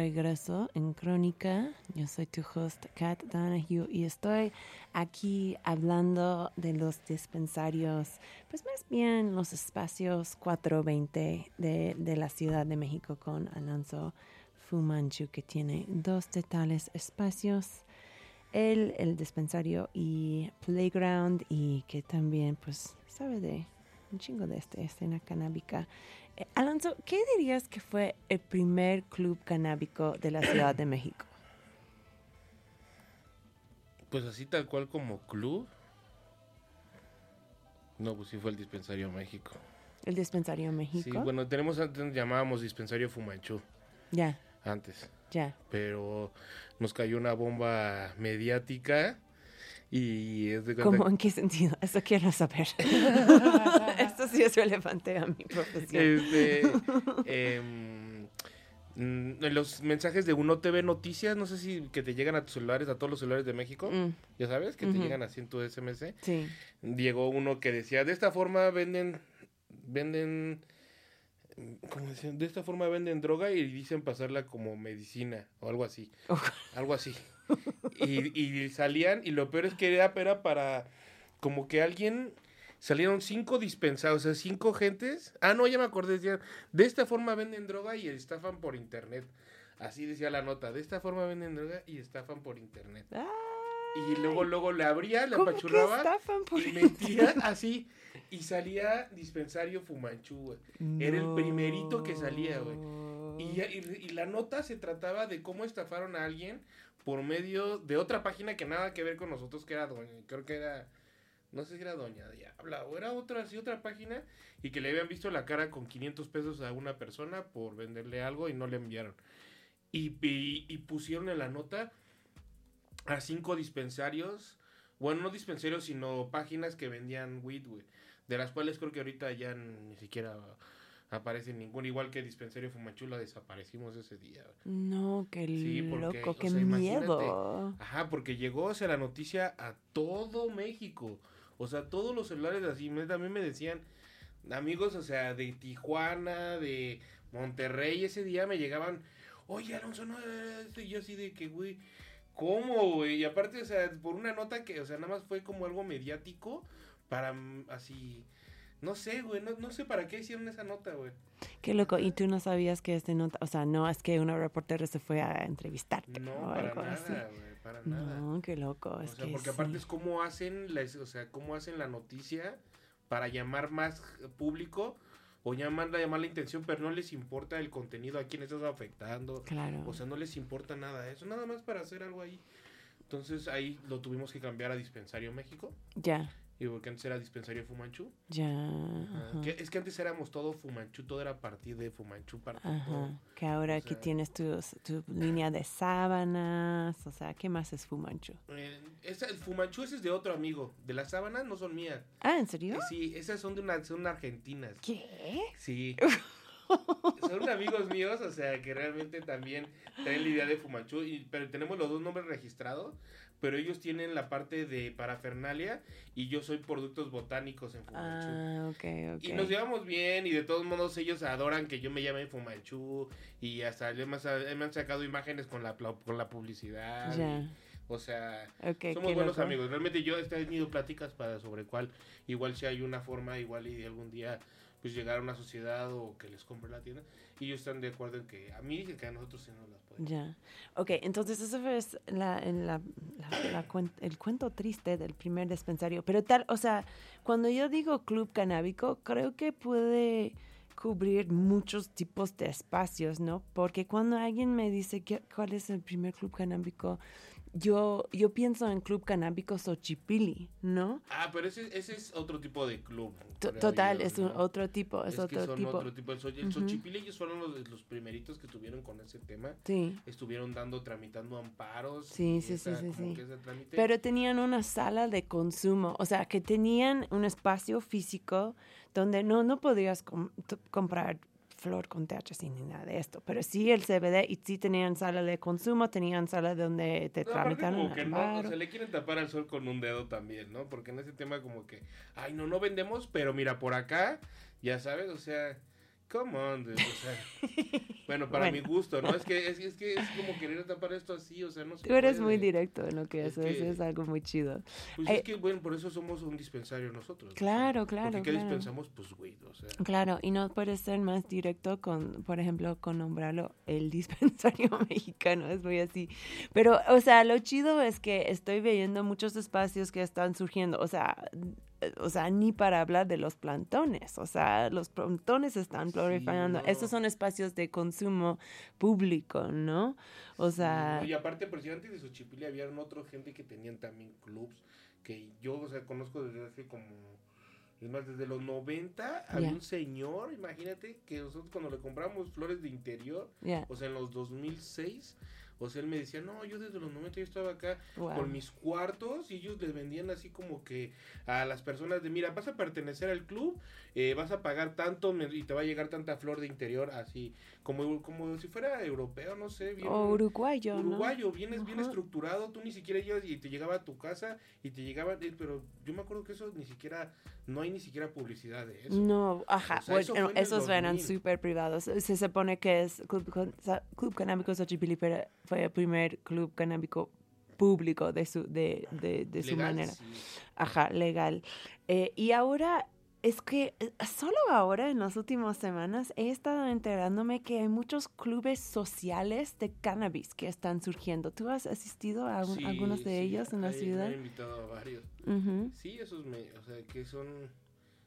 Regreso en Crónica. Yo soy tu host, Kat Donahue, y estoy aquí hablando de los dispensarios, pues más bien los espacios 420 de, de la Ciudad de México con Alonso Fumanchu, que tiene dos de tales espacios. El, el dispensario y Playground, y que también, pues, sabe de un chingo de esta escena canábica. Eh, Alonso, ¿qué dirías que fue el primer club canábico de la Ciudad de México? Pues así tal cual como club. No, pues sí fue el Dispensario México. El dispensario México. Sí, bueno, tenemos antes llamábamos Dispensario Fumanchu Ya, antes, ya. pero nos cayó una bomba mediática y es de ¿Cómo? ¿En qué sentido? Eso quiero saber. <laughs> Esto sí es relevante a mi profesión. Este, en los mensajes de Uno TV Noticias, no sé si que te llegan a tus celulares, a todos los celulares de México, Mm, ya sabes, que te llegan así en tu SMS. sí. Llegó uno que decía, de esta forma venden, venden, ¿cómo decían? De esta forma venden droga y dicen pasarla como medicina o algo así, algo así. Y, y salían, y lo peor es que era, era para, como que alguien, salieron cinco dispensados, o sea, cinco gentes. Ah, no, ya me acordé, decían, de esta forma venden droga y estafan por internet. Así decía la nota, de esta forma venden droga y estafan por internet. Y luego, luego le abría, le ¿Cómo que apachurraba estafan por y <laughs> metía así y salía dispensario Fumanchu, güey. Era el primerito que salía, güey. Y, y la nota se trataba de cómo estafaron a alguien por medio de otra página que nada que ver con nosotros, que era doña, creo que era, no sé si era doña Diabla, o era otra, sí, otra página, y que le habían visto la cara con 500 pesos a una persona por venderle algo y no le enviaron. Y, y, pusieron en la nota a cinco dispensarios, bueno, no dispensarios, sino páginas que vendían weed. De las cuales creo que ahorita ya ni siquiera aparece ninguna. Igual que Dispensario Fumachula desaparecimos ese día. No, qué Sí, porque, loco, qué sea, miedo. Ajá, porque llegó o sea, la noticia a todo México. O sea, todos los celulares así. También me decían, amigos, o sea, de Tijuana, de Monterrey, ese día me llegaban, oye, Alonso, no, esto", y yo así de que, güey, ¿cómo, güey? Y aparte, o sea, por una nota que, o sea, nada más fue como algo mediático para mm, así. No sé, güey, no, no sé para qué hicieron esa nota, güey. Qué loco. Y tú no sabías que este nota, o sea, no es que una reportera se fue a entrevistarte No, o para algo así. nada, güey, para nada. No, qué loco. O es sea, que porque aparte es cómo hacen, la, o sea, cómo hacen la noticia para llamar más público o llamar, llamar la intención, pero no les importa el contenido, a quién estás afectando. Claro. O sea, no les importa nada eso, nada más para hacer algo ahí. Entonces ahí lo tuvimos que cambiar a Dispensario México. Ya, Y porque antes era Dispensario Fumanchu. ya. Ajá. Ajá. Que- es que antes éramos todo Fumanchu, todo era partir de Fumanchu. Ajá. Que ahora O aquí sea- tienes tu, tu línea de sábanas. O sea, ¿qué más es Fumanchu? Eh, esa- el Fumanchu ese es de otro amigo. De las sábanas no son mías. Ah, ¿en serio? Eh, Sí, esas son de una, son argentinas. ¿Qué? Sí. <laughs> Son amigos míos, o sea, que realmente también traen la idea de Fumanchu, y, pero tenemos los dos nombres registrados, pero ellos tienen la parte de parafernalia y yo soy productos botánicos en Fumanchu. Ah, ok, ok. Y nos llevamos bien y de todos modos ellos adoran que yo me llame Fumanchu y hasta me han sacado imágenes con la, con la publicidad. Y- o sea, somos buenos loco. amigos. Realmente yo he tenido pláticas para sobre cuál, igual si hay una forma, igual y algún día pues llegar a una sociedad o que les compre la tienda. Y ellos están de acuerdo en que a mí y que a nosotros sí nos las pueden. Ya. Ok, entonces eso es la, en la, la- la cuen- el cuento triste del primer dispensario. Pero tal, o sea, cuando yo digo club canábico, creo que puede cubrir muchos tipos de espacios, ¿no? Porque cuando alguien me dice cuál es el primer club canábico, yo, yo pienso en club canábico Xochipilli, ¿no? Ah, pero ese, ese es otro tipo de club. Total, yo, es un ¿no? otro tipo, es, Es que otro son tipo. otro tipo. El. Xochipilli, ellos fueron los, los primeritos que estuvieron con ese tema. Sí. Estuvieron dando, tramitando amparos. Sí, sí, sí, esa- sí. Pero tenían una sala de consumo, o sea, que tenían un espacio físico donde no, no podías com- comprar flor con THC ni nada de esto, pero sí el CBD y sí tenían sala de consumo, tenían sala donde te No, aparte tramitaron como que no, o sea, le quieren tapar al sol con un dedo también, ¿no? Porque en ese tema como que, ay, no, no vendemos, pero mira, por acá, ya sabes, o sea, come on, dude, o sea, <laughs> bueno, para Bueno. mi gusto, ¿no? Es que es, es que es como querer tapar esto así, o sea, no se Tú eres muy puede. directo en lo que Es haces, que- es algo muy chido. Pues Eh, es que, bueno, por eso somos un dispensario nosotros. o sea, Claro, claro, Porque ¿qué claro. dispensamos? Pues, güey, o sea, Claro, y no puedes ser más directo con, por ejemplo, con nombrarlo el <laughs> dispensario <laughs> mexicano, es muy así. Pero, o sea, lo chido es que estoy viendo muchos espacios que están surgiendo, o sea, o sea, ni para hablar de los plantones, o sea, los plantones están Sí, proliferando. no. Estos son espacios de consumo público, ¿no? O sea, Y aparte, pues ya antes de Xochipilli había otra gente que tenían también clubs que yo, o sea, conozco desde hace como... Es más, desde los 90 había un señor, imagínate, que nosotros cuando le compramos flores de interior, o sea, en los 2006, o sea, él me decía, no, yo desde los 90 yo estaba acá wow. con mis cuartos y ellos les vendían así como que a las personas de, mira, vas a pertenecer al club, eh, vas a pagar tanto y te va a llegar tanta flor de interior, así, como, como si fuera europeo, no sé, bien, O uruguayo, ¿no? uruguayo, vienes bien Ajá. estructurado, tú ni siquiera llegas y te llegaba a tu casa y te llegaba, eh, pero yo me acuerdo que eso ni siquiera, no hay ni siquiera publicidad de eso. No, ajá, O sea, eso esos eran 2000. súper privados. Se supone que es Club, Club Canábico Xochipilli, pero fue el primer club canábico público de su, de, de, de su Legal, manera. sí. Ajá, legal. Eh, y ahora, es que eh, solo ahora, en las últimas semanas, he estado enterándome que hay muchos clubes sociales de cannabis que están surgiendo. ¿Tú has asistido a Sí, algunos de sí, ellos en la ciudad? han invitado a varios. Sí, esos me, o sea, que son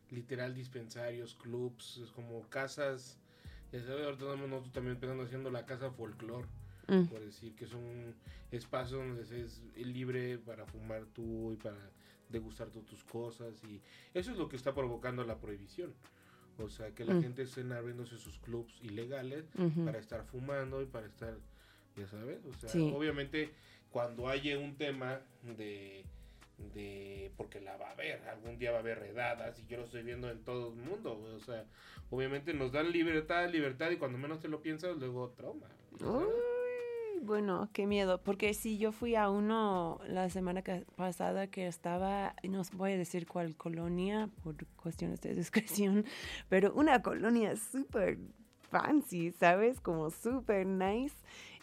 literal dispensarios, clubs, es como casas. Ya sabes, ahorita estamos nosotros también empezando haciendo la casa folclor, Mm. por decir que son espacios donde se es libre para fumar tú y para degustar tú tus cosas y eso es lo que está provocando la prohibición. O sea, que la Mm. gente esté abriéndose sus clubs ilegales para estar fumando y para estar, ya sabes, o sea, Sí. obviamente cuando haya un tema de, de, porque la va a haber, algún día va a haber redadas y yo lo estoy viendo en todo el mundo, o sea, obviamente nos dan libertad, libertad y cuando menos te lo piensas luego trauma. sabes. Bueno, qué miedo, porque si yo fui a uno la semana que- pasada que estaba, no voy a decir cuál colonia por cuestiones de <laughs> discreción, pero una colonia súper fancy, ¿sabes? Como súper nice.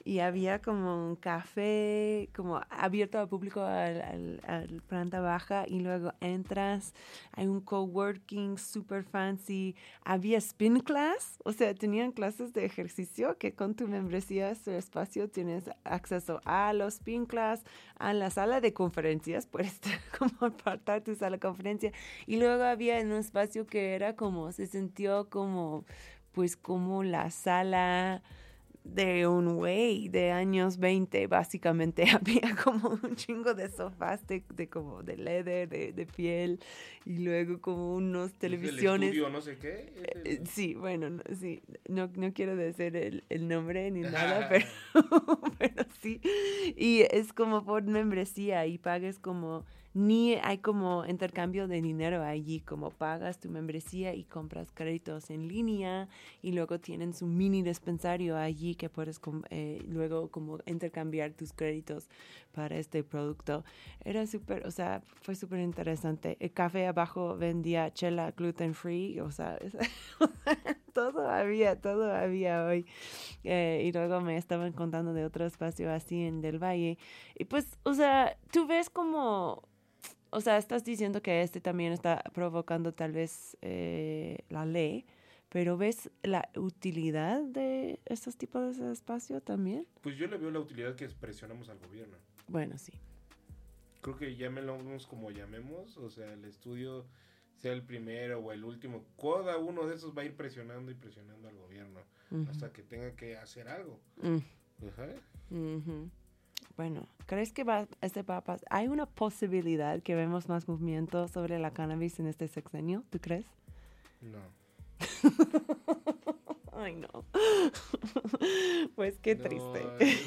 Y había como un café, como abierto al público al, planta baja y luego entras, hay un coworking super fancy, había spin class, o sea, tenían clases de ejercicio que con tu membresía su espacio tienes acceso a los spin class, a la sala de conferencias, <laughs> puedes como apartar tu sala de conferencia. Y luego había en un espacio que era como, se sintió como, pues como la sala de un güey de años 20, básicamente. <laughs> Había como un chingo de sofás de, de como de leather, de, de piel, y luego como unos ¿Es televisiones. El estudio no sé qué. El- Eh, Sí, bueno, no, sí, no, no quiero decir el, el nombre ni <laughs> nada, Ajá. pero, <laughs> pero sí. Y es como por membresía y pagas como, ni hay como intercambio de dinero allí, como pagas tu membresía y compras créditos en línea y luego tienen su mini dispensario allí que puedes eh, luego como intercambiar tus créditos para este producto. Era súper, o sea, fue súper interesante. El café abajo vendía chela gluten free, o sea, <laughs> todo había, todo había hoy. Eh, y luego me estaban contando de otro espacio así en Del Valle. Y pues, o sea, tú ves como, o sea, estás diciendo que este también está provocando tal vez eh, la ley, pero ¿ves la utilidad de estos tipos de espacio también? Pues yo le veo la utilidad que presionamos al gobierno. Bueno, sí. Creo que llamemos como llamemos, o sea, el estudio sea el primero o el último, cada uno de esos va a ir presionando y presionando al gobierno hasta que tenga que hacer algo. Mm. Ajá. Bueno, ¿crees que va, este va a pas- ¿Hay una posibilidad que vemos más movimiento sobre la cannabis en este sexenio? ¿Tú crees? No. <laughs> Ay, no. <laughs> pues qué No, triste. Es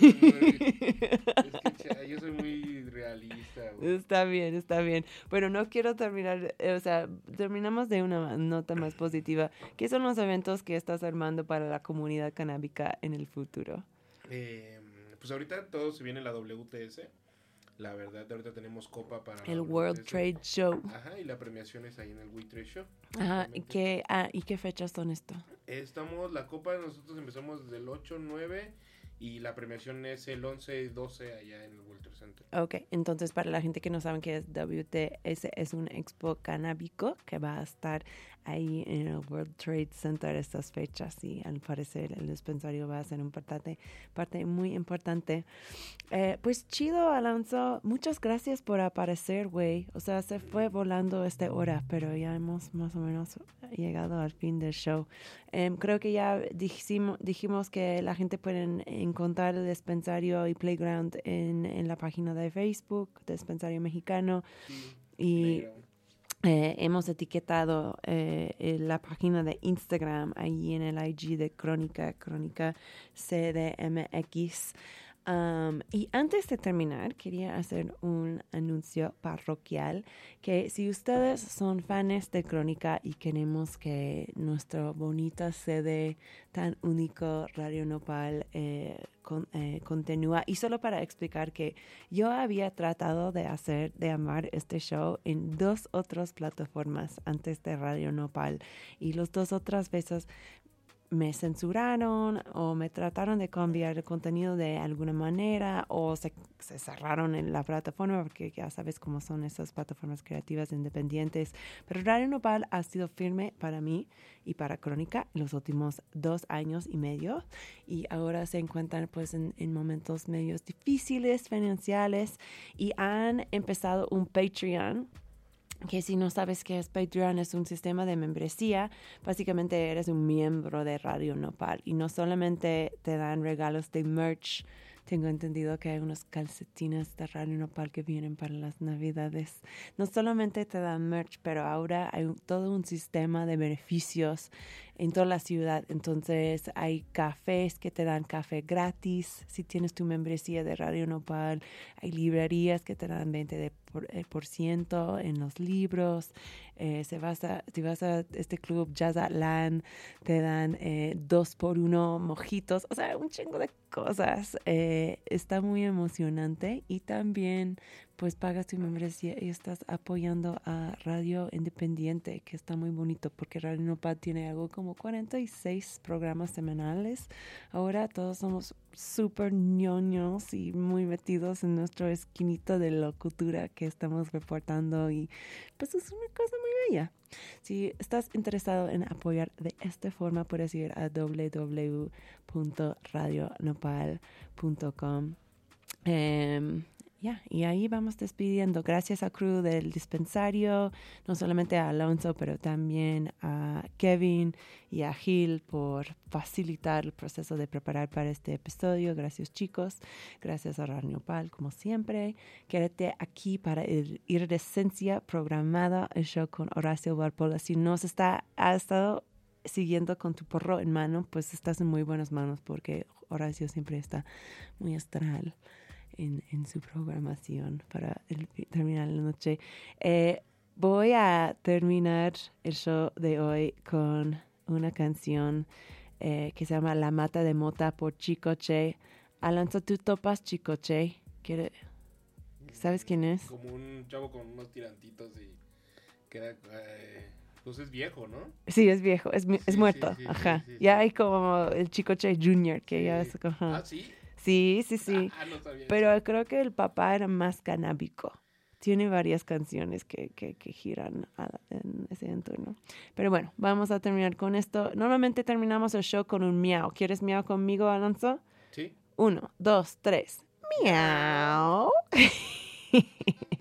que <laughs> yo soy muy realista, güey. Está bien, está bien. Pero no quiero terminar, eh, o sea, terminamos de una nota más positiva. ¿Qué son los eventos que estás armando para la comunidad canábica en el futuro? Eh, pues ahorita todo se viene la WTS. La verdad, ahorita tenemos copa para El World WTS. Trade Show. Ajá, y la premiación es ahí en el We Trade Show. Ajá, ¿y qué, ah, ¿y qué fechas son esto? Estamos, la copa nosotros empezamos desde el 8, 9 y la premiación es el 11 y 12 allá en el Trade Center. Ok, entonces para la gente que no sabe qué es WTS, es un expo canábico que va a estar ahí en el World Trade Center estas fechas y al parecer el dispensario va a ser un parte, parte muy importante. Eh, pues chido, Alonso, muchas gracias por aparecer, güey. O sea, se fue volando esta hora, pero ya hemos más o menos llegado al fin del show. Em, creo que ya dijimos, dijimos que la gente puede encontrar el dispensario y playground en, en la página de Facebook, Dispensario Mexicano, Sí, y eh, hemos etiquetado eh, en la página de Instagram, ahí en el IG de Crónica, Crónica CDMX. Am, y antes de terminar, quería hacer un anuncio parroquial que si ustedes son fans de Crónica y queremos que nuestra bonita sede tan único Radio Nopal eh, eh, continúa, y solo para explicar que yo había tratado de hacer, de amar este show en dos otras plataformas antes de Radio Nopal y las dos otras veces me censuraron o me trataron de cambiar el contenido de alguna manera o se, cerraron en la plataforma porque ya sabes cómo son esas plataformas creativas independientes. Pero Radio Nopal ha sido firme para mí y para Crónica los últimos dos años y medio y ahora se encuentran pues en, en momentos medios difíciles financieros y han empezado un Patreon que si no sabes qué es Patreon, es un sistema de membresía. Básicamente eres un miembro de Radio Nopal y no solamente te dan regalos de merch. Tengo entendido que hay unos calcetines de Radio Nopal que vienen para las navidades. No solamente te dan merch, pero ahora hay un- todo un sistema de beneficios en toda la ciudad. Entonces hay cafés que te dan café gratis si tienes tu membresía de Radio Nopal. Hay librerías que te dan 20 de eh, por ciento en los libros. Eh, si, vas a, si vas a este club Jazz Land, te dan eh, dos por uno mojitos. O sea, un chingo de cosas. Eh, está muy emocionante y también pues pagas tu membresía y estás apoyando a Radio Independiente, que está muy bonito porque Radio Nopal tiene algo como 46 programas semanales. Ahora todos somos súper ñoños y muy metidos en nuestro esquinito de locutura que estamos reportando y pues es una cosa muy bella. Si estás interesado en apoyar de esta forma, puedes ir a www.radionopal.com. Em, ya, y ahí vamos despidiendo. Gracias a crew del dispensario, no solamente a Alonso, pero también a Kevin y a Gil por facilitar el proceso de preparar para este episodio. Gracias chicos, gracias a Radio Pal como siempre. Quédate aquí para el Iridescencia programada, el show con Horacio Barpola. Si nos está, ha estado siguiendo con tu porro en mano, pues estás en muy buenas manos porque Horacio siempre está muy astral en, en su programación para el- terminar la noche. Eh, voy a terminar el show de hoy con una canción eh, que se llama La Mata de Mota por Chicoche. Alonso, ¿tú topas Chicoche? ¿Quiere- ¿Sabes quién es? Como un chavo con unos tirantitos y queda... Eh, pues es viejo, ¿no? Sí, es viejo, es, es Sí, muerto. sí, sí, Ajá. ya hay como el Chicoche Junior, que ya es... ajá. Ah, sí. Sí, sí, sí. Ah, no sabía Pero creo que el papá era más canábico. Tiene varias canciones que, que, que giran a- en ese entorno. Pero bueno, vamos a terminar con esto. Normalmente terminamos el show con un miau. ¿Quieres miau conmigo, Alonso? Sí. Uno, dos, tres. Miau. <laughs>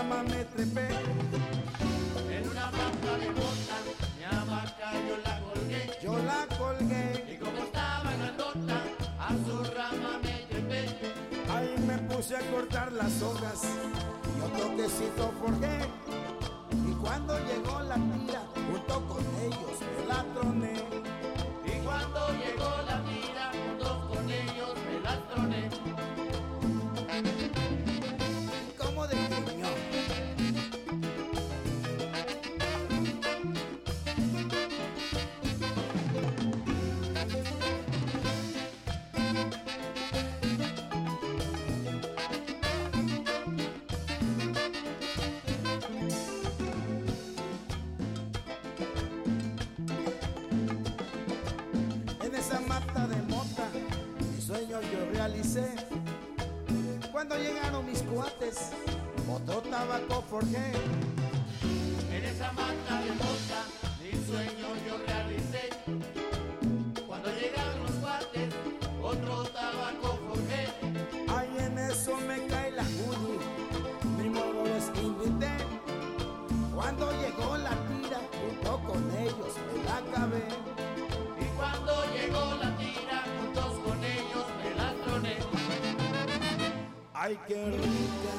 a su rama me trepé. En una mata de mota, mi hamaca yo la colgué. Yo la colgué, Y como estaba grandota, a su rama me trepé. ahí me puse a cortar las hojas. Y otro quesito forjé. Y cuando llegó la tira, junto con ellos me la troné. Ay, qué rica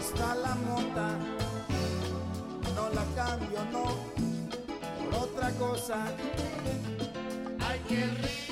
está la mota. No la cambio, no, por otra cosa. Ay, qué rica,